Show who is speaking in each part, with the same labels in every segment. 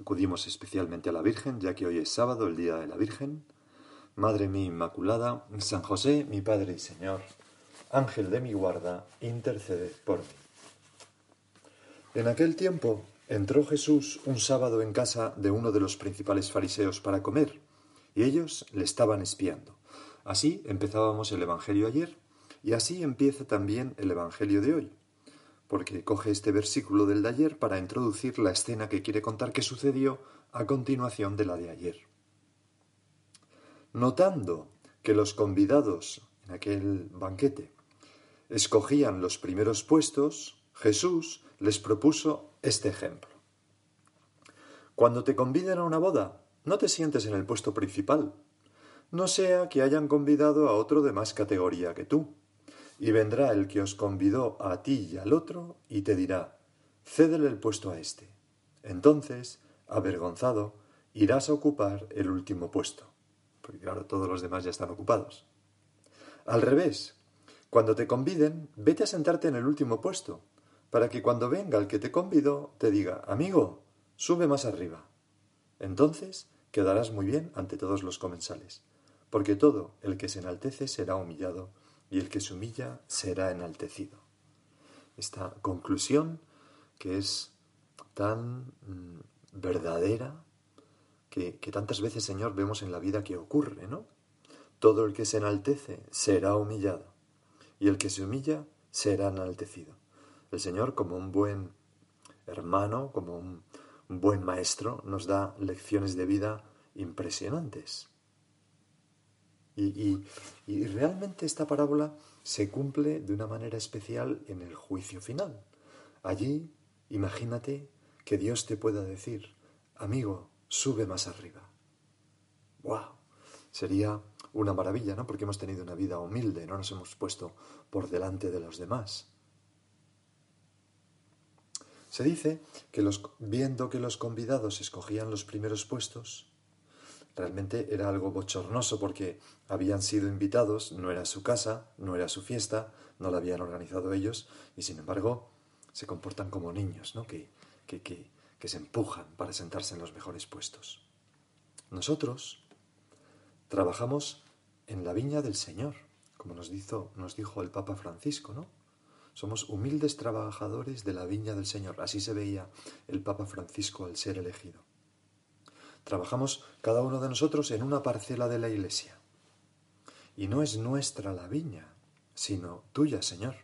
Speaker 1: Acudimos especialmente a la Virgen, ya que hoy es sábado, el Día de la Virgen. Madre mía Inmaculada, San José, mi Padre y Señor, Ángel de mi guarda, intercede por mí. En aquel tiempo entró Jesús un sábado en casa de uno de los principales fariseos para comer, y ellos le estaban espiando. Así empezábamos el Evangelio ayer, y así empieza también el Evangelio de hoy porque coge este versículo del de ayer para introducir la escena que quiere contar que sucedió a continuación de la de ayer. Notando que los convidados en aquel banquete escogían los primeros puestos, Jesús les propuso este ejemplo. Cuando te conviden a una boda, no te sientes en el puesto principal, no sea que hayan convidado a otro de más categoría que tú y vendrá el que os convidó a ti y al otro, y te dirá, cédele el puesto a éste. Entonces, avergonzado, irás a ocupar el último puesto. Porque claro, todos los demás ya están ocupados. Al revés, cuando te conviden, vete a sentarte en el último puesto, para que cuando venga el que te convidó, te diga, amigo, sube más arriba. Entonces quedarás muy bien ante todos los comensales, porque todo el que se enaltece será humillado, y el que se humilla será enaltecido. Esta conclusión que es tan mm, verdadera que, que, tantas veces, Señor, vemos en la vida que ocurre, ¿no? Todo el que se enaltece será humillado y el que se humilla será enaltecido. El Señor, como un buen hermano, como un buen maestro, nos da lecciones de vida impresionantes. Y, realmente esta parábola se cumple de una manera especial en el juicio final. Allí, imagínate que Dios te pueda decir, amigo, sube más arriba. ¡Wow! Sería una maravilla, ¿no? Porque hemos tenido una vida humilde, no nos hemos puesto por delante de los demás. Se dice que los, viendo que los convidados escogían los primeros puestos, Realmente era algo bochornoso porque habían sido invitados, no era su casa, no era su fiesta, no la habían organizado ellos y sin embargo se comportan como niños, ¿no? que, que, que, que se empujan para sentarse en los mejores puestos. Nosotros trabajamos en la viña del Señor, como nos, dijo, nos dijo el Papa Francisco, ¿no? Somos humildes trabajadores de la viña del Señor. Así se veía el Papa Francisco al ser elegido. Trabajamos cada uno de nosotros en una parcela de la iglesia. Y no es nuestra la viña, sino tuya, Señor.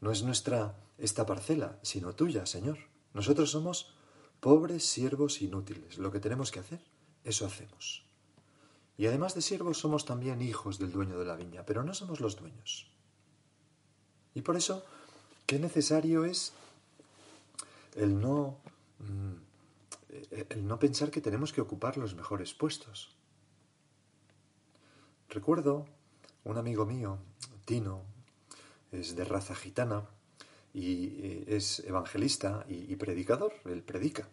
Speaker 1: No es nuestra esta parcela, sino tuya, Señor. Nosotros somos pobres siervos inútiles. Lo que tenemos que hacer, eso hacemos. Y además de siervos somos también hijos del dueño de la viña, pero no somos los dueños. Y por eso, qué necesario es el no mm, el no pensar que tenemos que ocupar los mejores puestos. Recuerdo un amigo mío, Tino, es de raza gitana y eh, es evangelista y, predicador, él predica.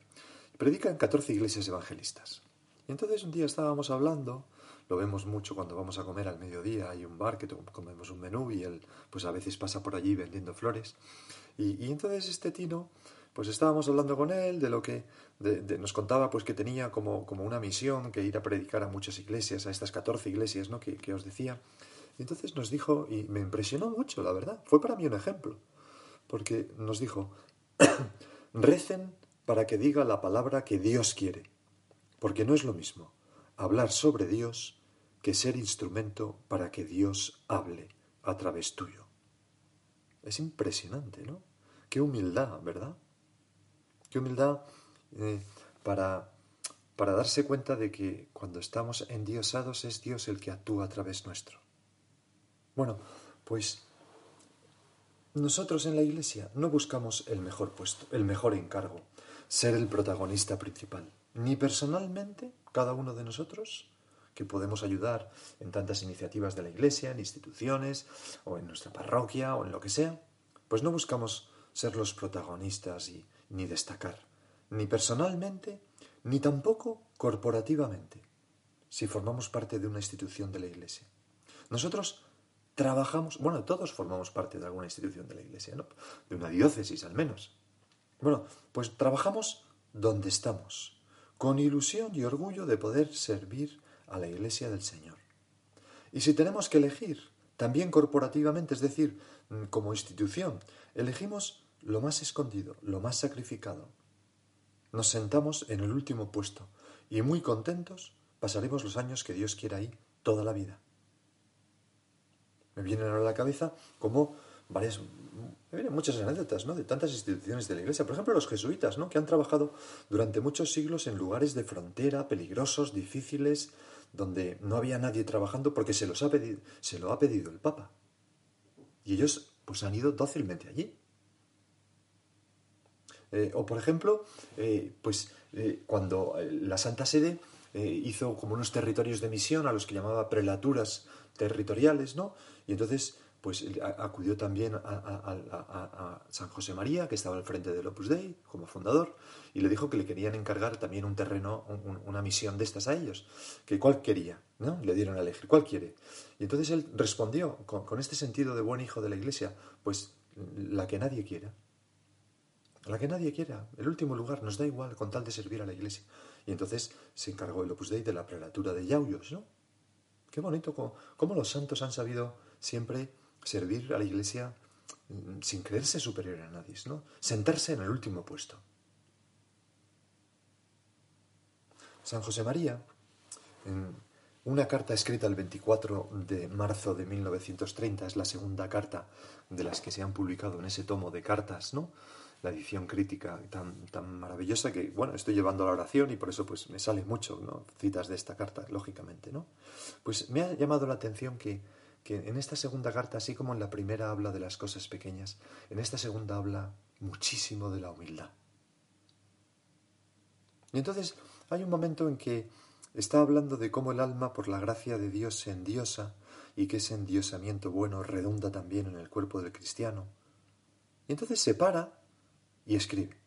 Speaker 1: Predica en 14 iglesias evangelistas. Y entonces un día estábamos hablando, lo vemos mucho cuando vamos a comer al mediodía, hay un bar que comemos un menú y él pues a veces pasa por allí vendiendo flores. Y entonces este Tino pues estábamos hablando con él de lo que nos contaba pues que tenía como, como, una misión que ir a predicar a muchas iglesias, a estas 14 iglesias ¿no? que, que os decía. Y entonces nos dijo, y me impresionó mucho, la verdad, fue para mí un ejemplo, porque nos dijo, recen para que diga la palabra que Dios quiere, porque no es lo mismo hablar sobre Dios que ser instrumento para que Dios hable a través tuyo. Es impresionante, ¿no? Qué humildad, ¿verdad? Qué humildad eh, para, para darse cuenta de que cuando estamos endiosados es Dios el que actúa a través nuestro. Bueno, pues nosotros en la Iglesia no buscamos el mejor puesto, el mejor encargo, ser el protagonista principal, ni personalmente, cada uno de nosotros, que podemos ayudar en tantas iniciativas de la Iglesia, en instituciones, o en nuestra parroquia, o en lo que sea, pues no buscamos ser los protagonistas y ni destacar, ni personalmente, ni tampoco corporativamente, si formamos parte de una institución de la Iglesia. Nosotros trabajamos, bueno, todos formamos parte de alguna institución de la Iglesia, ¿no? De una diócesis al menos. Bueno, pues trabajamos donde estamos, con ilusión y orgullo de poder servir a la Iglesia del Señor. Y si tenemos que elegir, también corporativamente, es decir, mm, como institución, elegimos lo más escondido, lo más sacrificado. Nos sentamos en el último puesto y muy contentos pasaremos los años que Dios quiera ahí toda la vida. Me vienen ahora a la cabeza como varias, me vienen muchas anécdotas, ¿no? De tantas instituciones de la Iglesia. Por ejemplo, los jesuitas, ¿no? Que han trabajado durante muchos siglos en lugares de frontera, peligrosos, difíciles, donde no había nadie trabajando porque se, los ha pedido, se lo ha pedido el Papa. Y ellos, pues, han ido dócilmente allí. Eh, o, por ejemplo, eh, pues, eh, cuando la Santa Sede hizo como unos territorios de misión a los que llamaba prelaturas territoriales, ¿no? Y entonces, pues acudió también a, San José María, que estaba al frente del Opus Dei como fundador, y le dijo que le querían encargar también un terreno, una misión de estas a ellos, que cuál quería, ¿no? Le dieron a elegir, ¿cuál quiere? Y entonces él respondió con, con este sentido de buen hijo de la Iglesia, pues la que nadie quiera. La que nadie quiera, el último lugar, nos da igual con tal de servir a la Iglesia. Y entonces se encargó el Opus Dei de la prelatura de Yauyos, ¿no? Qué bonito cómo, los santos han sabido siempre servir a la iglesia mm, sin creerse superior a nadie, ¿no? Sentarse en el último puesto. San José María, en una carta escrita el 24 de marzo de 1930, es la segunda carta de las que se han publicado en ese tomo de cartas, ¿no? La edición crítica tan, tan maravillosa que, bueno, estoy llevando a la oración y por eso pues me sale mucho, ¿no? Citas de esta carta, lógicamente, ¿no? Pues me ha llamado la atención que, que en esta segunda carta, así como en la primera habla de las cosas pequeñas, en esta segunda habla muchísimo de la humildad. Y entonces hay un momento en que está hablando de cómo el alma, por la gracia de Dios, se endiosa y que ese endiosamiento bueno redunda también en el cuerpo del cristiano. Y entonces se para y escribe.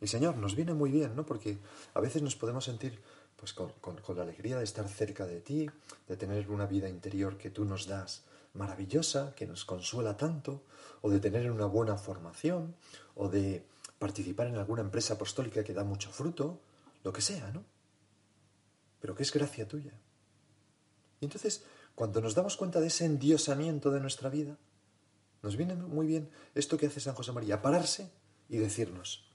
Speaker 1: Y Señor, nos viene muy bien, ¿no? Porque a veces nos podemos sentir pues con, la alegría de estar cerca de ti, de tener una vida interior que tú nos das maravillosa, que nos consuela tanto, o de tener una buena formación, o de participar en alguna empresa apostólica que da mucho fruto, lo que sea, ¿no? Pero que es gracia tuya. Y entonces, cuando nos damos cuenta de ese endiosamiento de nuestra vida, nos viene muy bien esto que hace San José María, pararse y decirnos,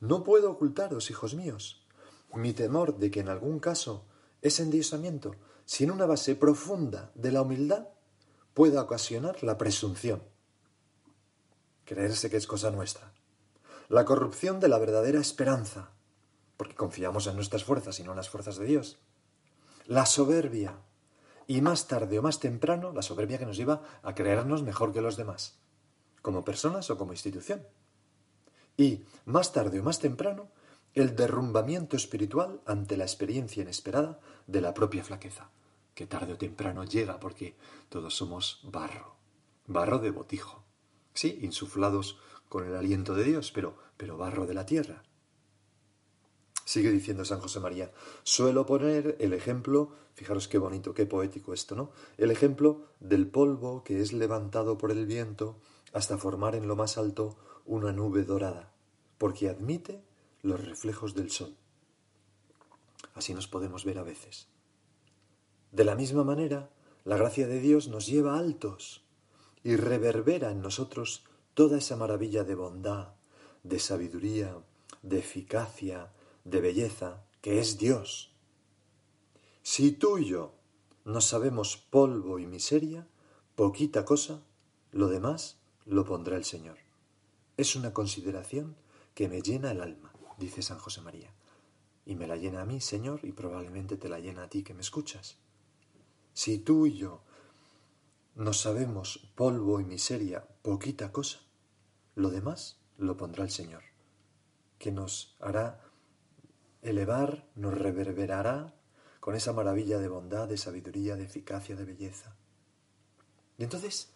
Speaker 1: no puedo ocultaros, hijos míos, mi temor de que en algún caso ese endiosamiento, sin una base profunda de la humildad, pueda ocasionar la presunción, creerse que es cosa nuestra, la corrupción de la verdadera esperanza, porque confiamos en nuestras fuerzas y no en las fuerzas de Dios, la soberbia, y más tarde o más temprano la soberbia que nos lleva a creernos mejor que los demás, como personas o como institución y, más tarde o más temprano, el derrumbamiento espiritual ante la experiencia inesperada de la propia flaqueza, que tarde o temprano llega porque todos somos barro, barro de botijo. Sí, insuflados con el aliento de Dios, pero, pero barro de la tierra. Sigue diciendo San José María, suelo poner el ejemplo, fijaros qué bonito, qué poético esto, ¿no? El ejemplo del polvo que es levantado por el viento hasta formar en lo más alto una nube dorada, porque admite los reflejos del sol. Así nos podemos ver a veces. De la misma manera, la gracia de Dios nos lleva altos y reverbera en nosotros toda esa maravilla de bondad, de sabiduría, de eficacia, de belleza, que es Dios. Si tú y yo no sabemos polvo y miseria, poquita cosa, lo demás lo pondrá el Señor. Es una consideración que me llena el alma, dice San José María. Y me la llena a mí, Señor, y probablemente te la llena a ti que me escuchas. Si tú y yo no sabemos polvo y miseria, poquita cosa, lo demás lo pondrá el Señor, que nos hará elevar, nos reverberará con esa maravilla de bondad, de sabiduría, de eficacia, de belleza. Y entonces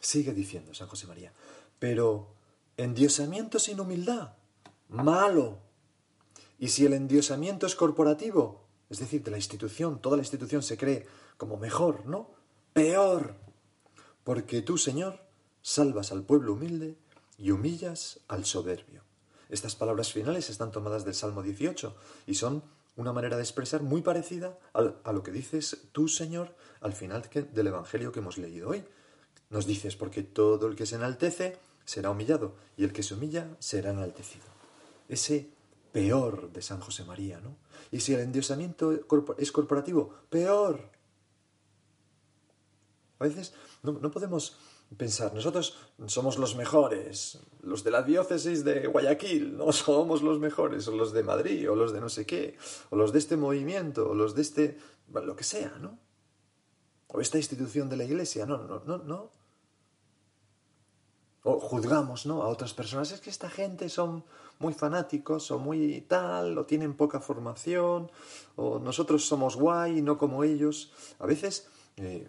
Speaker 1: sigue diciendo San José María, pero endiosamiento sin humildad, malo. Y si el endiosamiento es corporativo, es decir, de la institución, toda la institución se cree como mejor, ¿no? Peor. Porque tú, Señor, salvas al pueblo humilde y humillas al soberbio. Estas palabras finales están tomadas del Salmo 18 y son una manera de expresar muy parecida a lo que dices tú, Señor, al final del Evangelio que hemos leído hoy. Nos dices, porque todo el que se enaltece será humillado y el que se humilla será enaltecido. Ese peor de San José María, ¿no? Y si el endiosamiento es corporativo, peor. A veces no, no podemos pensar, nosotros somos los mejores, los de la diócesis de Guayaquil, no somos los mejores, o los de Madrid, o los de no sé qué, o los de este movimiento, o los de este, lo que sea, ¿no? O esta institución de la iglesia, no, no, no, no. O juzgamos, ¿no? A otras personas, es que esta gente son muy fanáticos, o muy tal, o tienen poca formación, o nosotros somos guay, no como ellos. A veces eh,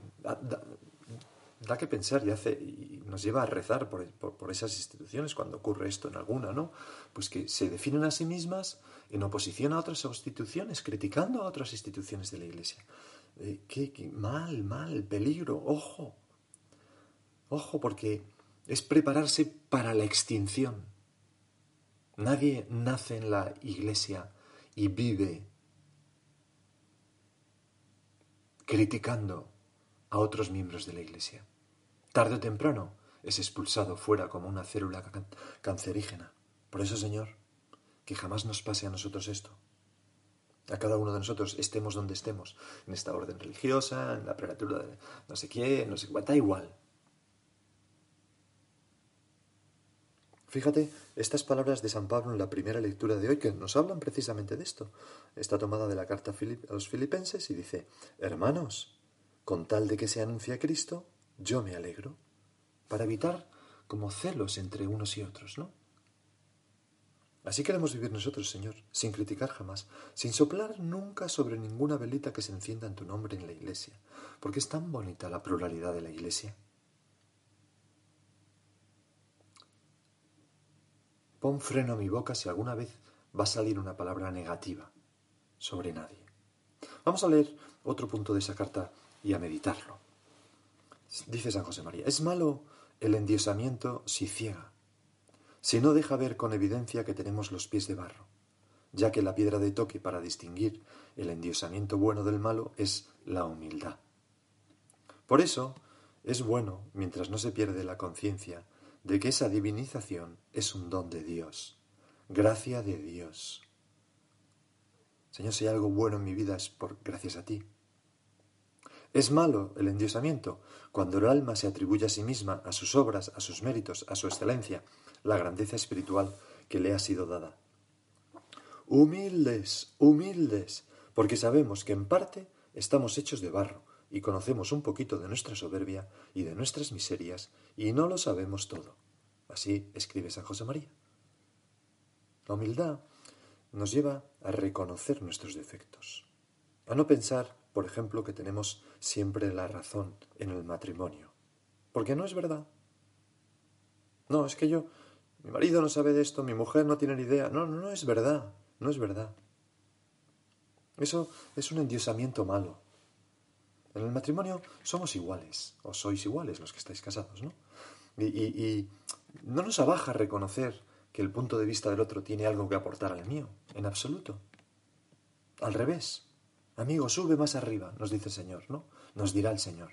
Speaker 1: da que pensar y, hace, nos lleva a rezar por, esas instituciones cuando ocurre esto en alguna, ¿no? Pues que se definen a sí mismas en oposición a otras instituciones, criticando a otras instituciones de la Iglesia. Eh, qué, mal, mal, peligro, ojo. Ojo, porque es prepararse para la extinción. Nadie nace en la Iglesia y vive criticando a otros miembros de la Iglesia. Tarde o temprano es expulsado fuera como una célula cancerígena. Por eso, Señor, que jamás nos pase a nosotros esto. A cada uno de nosotros, estemos donde estemos, en esta orden religiosa, en la prelatura de no sé qué, no sé qué, da igual. Fíjate, estas palabras de San Pablo en la primera lectura de hoy que nos hablan precisamente de esto. Está tomada de la carta a los filipenses y dice, hermanos, con tal de que se anuncie a Cristo, yo me alegro, para evitar como celos entre unos y otros, ¿no? Así queremos vivir nosotros, Señor, sin criticar jamás, sin soplar nunca sobre ninguna velita que se encienda en tu nombre en la Iglesia, porque es tan bonita la pluralidad de la Iglesia. Pon freno a mi boca si alguna vez va a salir una palabra negativa sobre nadie. Vamos a leer otro punto de esa carta y a meditarlo. Dice San José María, es malo el endiosamiento si ciega, si no deja ver con evidencia que tenemos los pies de barro, ya que la piedra de toque para distinguir el endiosamiento bueno del malo es la humildad. Por eso es bueno, mientras no se pierde la conciencia, de que esa divinización es un don de Dios, gracia de Dios. Señor, si hay algo bueno en mi vida es por gracias a ti. Es malo el endiosamiento cuando el alma se atribuye a sí misma, a sus obras, a sus méritos, a su excelencia, la grandeza espiritual que le ha sido dada. Humildes, humildes, porque sabemos que en parte estamos hechos de barro y conocemos un poquito de nuestra soberbia y de nuestras miserias y no lo sabemos todo. Así escribe San José María. La humildad nos lleva a reconocer nuestros defectos, a no pensar por ejemplo, que tenemos siempre la razón en el matrimonio. Porque no es verdad. No, es que yo, mi marido no sabe de esto, mi mujer no tiene ni idea. No, no, no es verdad, no es verdad. Eso es un endiosamiento malo. En el matrimonio somos iguales, o sois iguales los que estáis casados, ¿no? Y, y no nos abaja reconocer que el punto de vista del otro tiene algo que aportar al mío, en absoluto. Al revés. Amigo, sube más arriba, nos dice el Señor, ¿no? Nos dirá el Señor.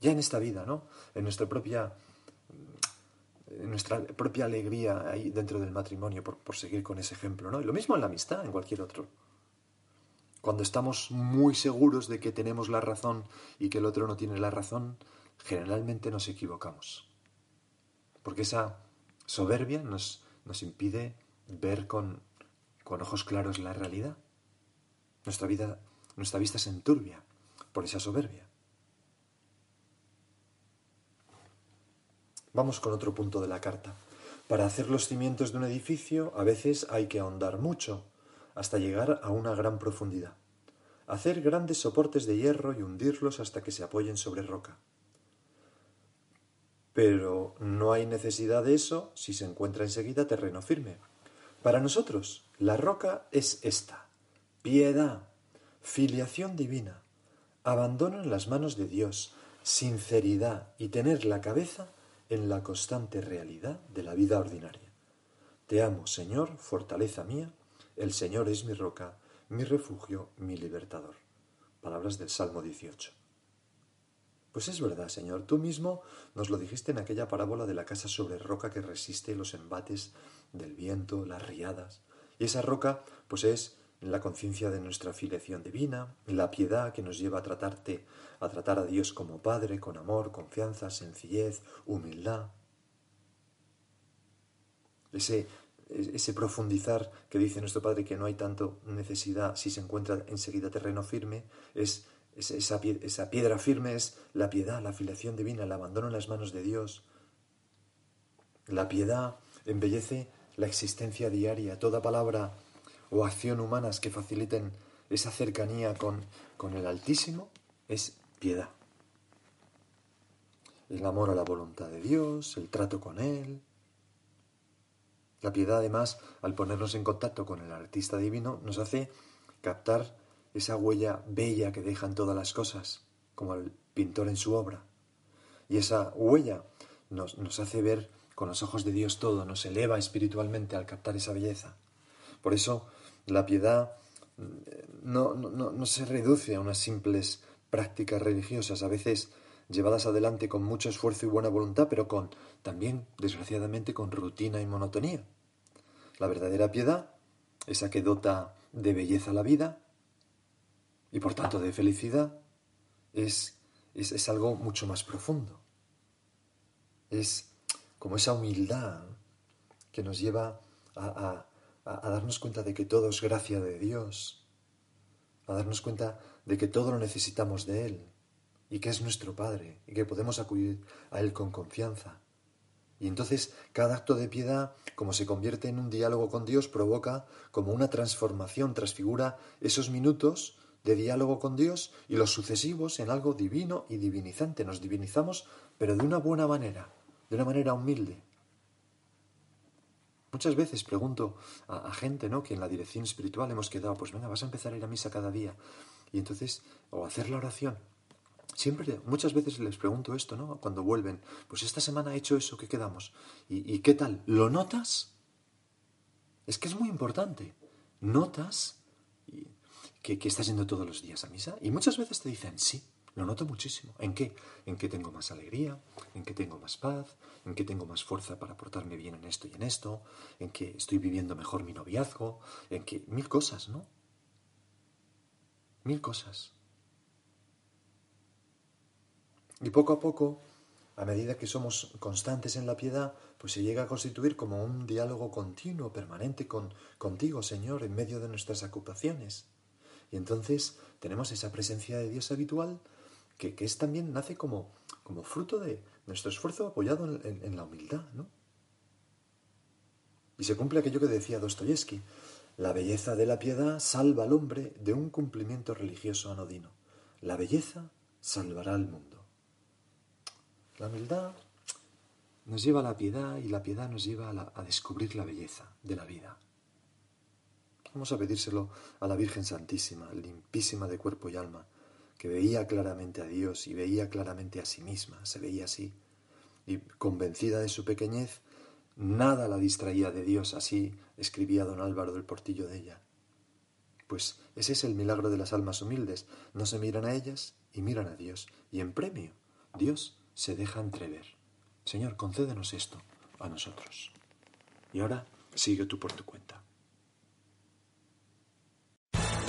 Speaker 1: Ya en esta vida, ¿no? En nuestra propia eh, nuestra propia alegría ahí dentro del matrimonio por, por seguir con ese ejemplo, ¿no? Y lo mismo en la amistad, en cualquier otro. Cuando estamos muy seguros de que tenemos la razón y que el otro no tiene la razón, generalmente nos equivocamos. Porque esa soberbia nos, nos impide ver con, con ojos claros la realidad. Nuestra, vida, nuestra vista se enturbia por esa soberbia. Vamos con otro punto de la carta. Para hacer los cimientos de un edificio a veces hay que ahondar mucho hasta llegar a una gran profundidad. Hacer grandes soportes de hierro y hundirlos hasta que se apoyen sobre roca. Pero no hay necesidad de eso si se encuentra enseguida terreno firme. Para nosotros, la roca es esta, piedad, filiación divina, abandono en las manos de Dios, sinceridad y tener la cabeza en la constante realidad de la vida ordinaria. Te amo, Señor, fortaleza mía, el Señor es mi roca, mi refugio, mi libertador. Palabras del Salmo 18. Pues es verdad, Señor, tú mismo nos lo dijiste en aquella parábola de la casa sobre roca que resiste los embates del viento, las riadas. Y esa roca, pues es la conciencia de nuestra filiación divina, la piedad que nos lleva a tratarte, a tratar a Dios como Padre, con amor, confianza, sencillez, humildad. Ese, ese profundizar que dice nuestro Padre que no hay tanto necesidad si se encuentra enseguida terreno firme, es esa, piedra firme es la piedad, la filiación divina, el abandono en las manos de Dios. La piedad embellece la existencia diaria, toda palabra o acción humanas que faciliten esa cercanía con el Altísimo es piedad. El amor a la voluntad de Dios, el trato con Él. La piedad, además, al ponernos en contacto con el artista divino, nos hace captar esa huella bella que dejan todas las cosas, como el pintor en su obra. Y esa huella nos, hace ver con los ojos de Dios todo, nos eleva espiritualmente al captar esa belleza. Por eso la piedad mm, no, no, se reduce a unas simples prácticas religiosas, a veces llevadas adelante con mucho esfuerzo y buena voluntad, pero con también, desgraciadamente, con rutina y monotonía. La verdadera piedad, esa que dota de belleza la vida y por tanto de felicidad, es, es, algo mucho más profundo. Es como esa humildad que nos lleva a a, darnos cuenta de que todo es gracia de Dios, a darnos cuenta de que todo lo necesitamos de Él y que es nuestro Padre y que podemos acudir a Él con confianza. Y entonces cada acto de piedad, como se convierte en un diálogo con Dios, provoca como una transformación, transfigura esos minutos de diálogo con Dios y los sucesivos en algo divino y divinizante. Nos divinizamos, pero de una buena manera, de una manera humilde. Muchas veces pregunto a, gente, ¿no? Que en la dirección espiritual hemos quedado, pues venga, vas a empezar a ir a misa cada día. Y entonces, o hacer la oración. Siempre, muchas veces les pregunto esto, ¿no? Cuando vuelven, pues esta semana he hecho eso, ¿qué quedamos? ¿Y, qué tal? ¿Lo notas? Es que es muy importante. ¿Notas que, que estás yendo todos los días a misa? Y muchas veces te dicen, sí, lo noto muchísimo. ¿En qué? En que tengo más alegría, en que tengo más paz, en que tengo más fuerza para portarme bien en esto y en esto, en que estoy viviendo mejor mi noviazgo, en que mil cosas, ¿no? Mil cosas. Y poco a poco, a medida que somos constantes en la piedad, pues se llega a constituir como un diálogo continuo, permanente con, contigo, Señor, en medio de nuestras ocupaciones. Y entonces tenemos esa presencia de Dios habitual que, es también nace como, como fruto de nuestro esfuerzo apoyado en, la humildad, ¿no? Y se cumple aquello que decía Dostoyevsky, la belleza de la piedad salva al hombre de un cumplimiento religioso anodino. La belleza salvará al mundo. La humildad nos lleva a la piedad y la piedad nos lleva a, descubrir la belleza de la vida. Vamos a pedírselo a la Virgen Santísima, limpísima de cuerpo y alma, que veía claramente a Dios y veía claramente a sí misma, se veía así. Y convencida de su pequeñez, nada la distraía de Dios, así escribía don Álvaro del Portillo de ella. Pues ese es el milagro de las almas humildes, no se miran a ellas y miran a Dios, y en premio Dios se deja entrever. Señor, concédenos esto, a nosotros. Y ahora sigue tú por tu cuenta.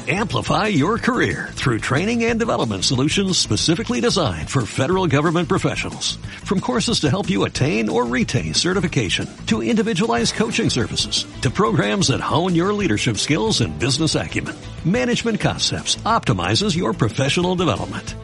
Speaker 2: Amplify your career through training and development solutions specifically designed for federal government professionals. From courses to help you attain or retain certification, to individualized coaching services, to programs that hone your leadership skills and business acumen, Management Concepts optimizes your professional development.